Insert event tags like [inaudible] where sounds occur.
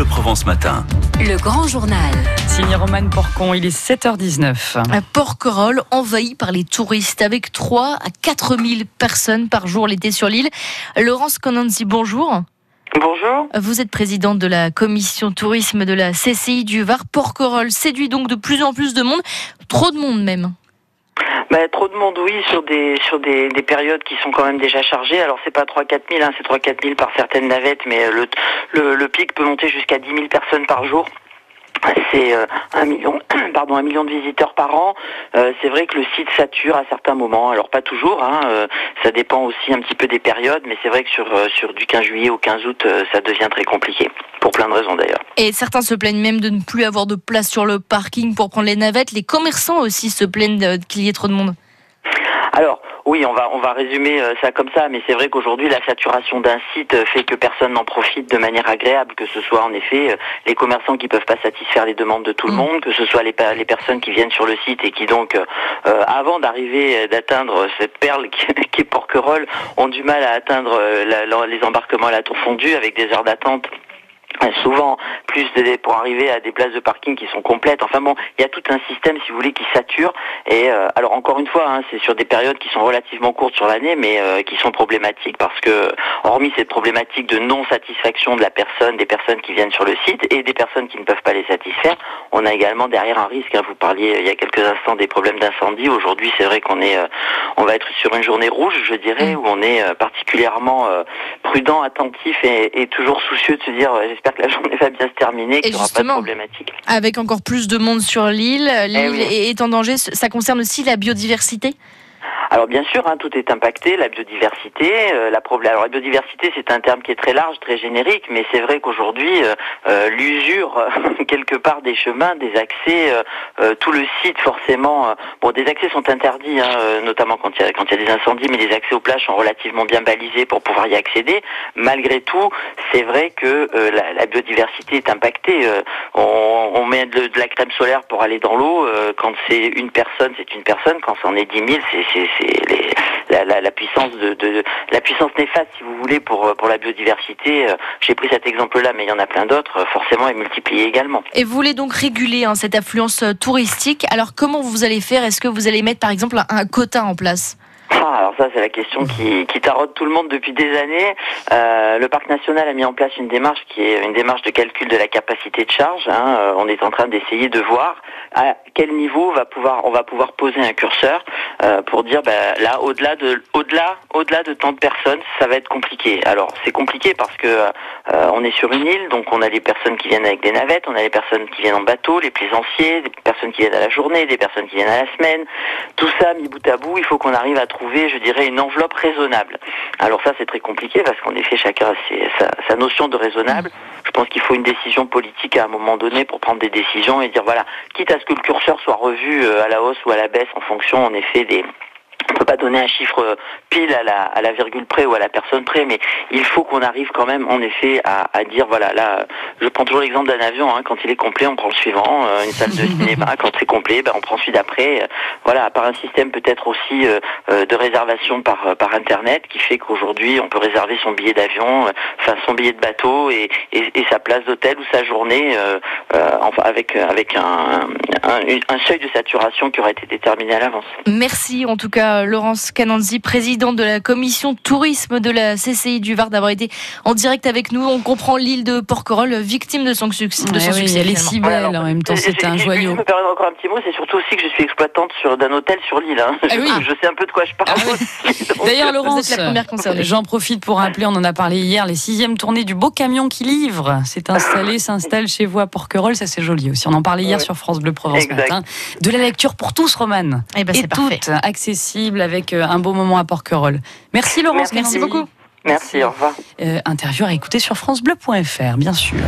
Bleu Provence Matin. Le grand journal. Signé Roman Porcon, il est 7h19. À Porquerolles, envahi par les touristes, avec 3 à 4 000 personnes par jour l'été sur l'île. Laurence Conanzi, bonjour. Bonjour. Vous êtes présidente de la commission tourisme de la CCI du Var. Porquerolles séduit donc de plus en plus de monde, trop de monde même. Bah, trop de monde, oui, sur des périodes qui sont quand même déjà chargées. Alors c'est pas 3-4 000, hein, c'est 3-4 000 par certaines navettes, mais le, le, le pic peut monter jusqu'à 10 000 personnes par jour. C'est euh, un million, [clears throat] pardon, un million de visiteurs par an. Euh, c'est vrai que le site sature à certains moments. Alors pas toujours, hein, euh, ça dépend aussi un petit peu des périodes, mais c'est vrai que sur sur du 15 juillet au 15 août, ça devient très compliqué pour plein de raisons d'ailleurs. Et certains se plaignent même de ne plus avoir de place sur le parking pour prendre les navettes. Les commerçants aussi se plaignent qu'il y ait trop de monde. Alors, oui, on va on va résumer euh, ça comme ça, mais c'est vrai qu'aujourd'hui la saturation d'un site euh, fait que personne n'en profite de manière agréable, que ce soit en effet euh, les commerçants qui peuvent pas satisfaire les demandes de tout le mm. monde, que ce soit les, les personnes qui viennent sur le site et qui donc, avant d'arriver d'atteindre cette perle [laughs] qui, est Porquerolles, ont du mal à atteindre les embarquements à la tour fondue avec des heures d'attente souvent plus de, pour arriver à des places de parking qui sont complètes. Enfin bon, il y a tout un système, si vous voulez, qui sature. Et euh, alors encore une fois, hein, c'est sur des périodes qui sont relativement courtes sur l'année, mais euh, qui sont problématiques parce que, hormis cette problématique de non satisfaction de la personne, des personnes qui viennent sur le site et des personnes qui ne peuvent pas les satisfaire, on a également derrière un risque. Hein. Vous parliez il y a quelques instants des problèmes d'incendie. Aujourd'hui, c'est vrai qu'on est, euh, on va être sur une journée rouge, je dirais, où on est particulièrement prudent, attentif et, et, toujours soucieux de se dire, j'espère que la [laughs] journée va bien se terminer, qu'il n'y aura pas de problématique. Avec encore plus de monde sur l'île, eh l'île est en danger. Ça concerne aussi la biodiversité? Alors bien sûr, hein, tout est impacté, la biodiversité, euh, la problème. Alors la biodiversité, c'est un terme qui est très large, très générique, mais c'est vrai qu'aujourd'hui, euh, euh, l'usure [laughs] quelque part des chemins, des accès, tout le site forcément. bon, des accès sont interdits, hein, notamment quand il y a quand il y a des incendies, mais les accès aux plages sont relativement bien balisés pour pouvoir y accéder. Malgré tout, c'est vrai que la, biodiversité est impactée. On, on, met de, de, la crème solaire pour aller dans l'eau. quand c'est une personne, c'est une personne. Quand c'en est dix mille, c'est la, puissance de, la puissance néfaste, si vous voulez, pour pour la biodiversité. Euh, j'ai pris cet exemple-là, mais il y en a plein d'autres. Euh, forcément, est multiplié également. Et vous voulez donc réguler hein, cette affluence euh, touristique. Alors, comment vous allez faire? Est-ce que vous allez mettre, par exemple, un quota en place? Ah, alors ça, c'est la question qui, qui taraude tout le monde depuis des années. Euh, le parc national a mis en place une démarche qui est une démarche de calcul de la capacité de charge. Hein. Euh, on est en train d'essayer de voir à quel niveau on va pouvoir poser un curseur euh, pour dire ben, là au-delà de au-delà au-delà de tant de personnes, ça va être compliqué. Alors c'est compliqué parce que euh, on est sur une île, donc on a des personnes qui viennent avec des navettes, on a des personnes qui viennent en bateau, les plaisanciers, des personnes qui viennent à la journée, des personnes qui viennent à la semaine. Tout ça mis bout à bout, il faut qu'on arrive à trouver trouver, je dirais, une enveloppe raisonnable. Alors ça, c'est très compliqué parce qu'en effet, chacun a sa, sa, notion de raisonnable. Je pense qu'il faut une décision politique à un moment donné pour prendre des décisions et dire, voilà, quitte à ce que le curseur soit revu euh, à la hausse ou à la baisse en fonction, en effet, des donner un chiffre pile à la, à la virgule près ou à la personne près, mais il faut qu'on arrive quand même, en effet, à, à dire voilà, là, je prends toujours l'exemple d'un avion. Hein, quand il est complet, on prend le suivant. Euh, une salle de [laughs] cinéma, quand c'est complet, ben, on prend celui d'après. voilà, par un système peut-être aussi euh, euh, de réservation par par internet, qui fait qu'aujourd'hui, on peut réserver son billet d'avion, enfin son billet de bateau et, et, et sa place d'hôtel ou sa journée, enfin avec avec un, un, un seuil de saturation qui aurait été déterminé à l'avance. Merci en tout cas. Laurence Cananzi, présidente de la commission tourisme de la CCI du Var, d'avoir été en direct avec nous. On comprend l'île de Porquerolles, victime de son succès. De son succès elle est si belle en même temps, c'était un joyau. Je me permets encore un petit mot, c'est surtout aussi que je suis exploitante d'un hôtel sur l'île. Hein. Ah je, sais un peu de quoi je parle. Ah D'ailleurs, Laurence, j'en profite pour rappeler, on en a parlé hier, les sixièmes tournées du beau camion qui livre. C'est installé, s'installe chez vous à Porquerolles, ça c'est joli aussi. On en parlait hier sur France Bleu Provence matin. De la lecture pour tous, Romane. Eh ben, et toutes, accessible avec euh, un beau moment à Porquerolles. Merci Laurence, merci, beaucoup. Merci, au revoir. Euh, interview à écouter sur francebleu.fr, bien sûr.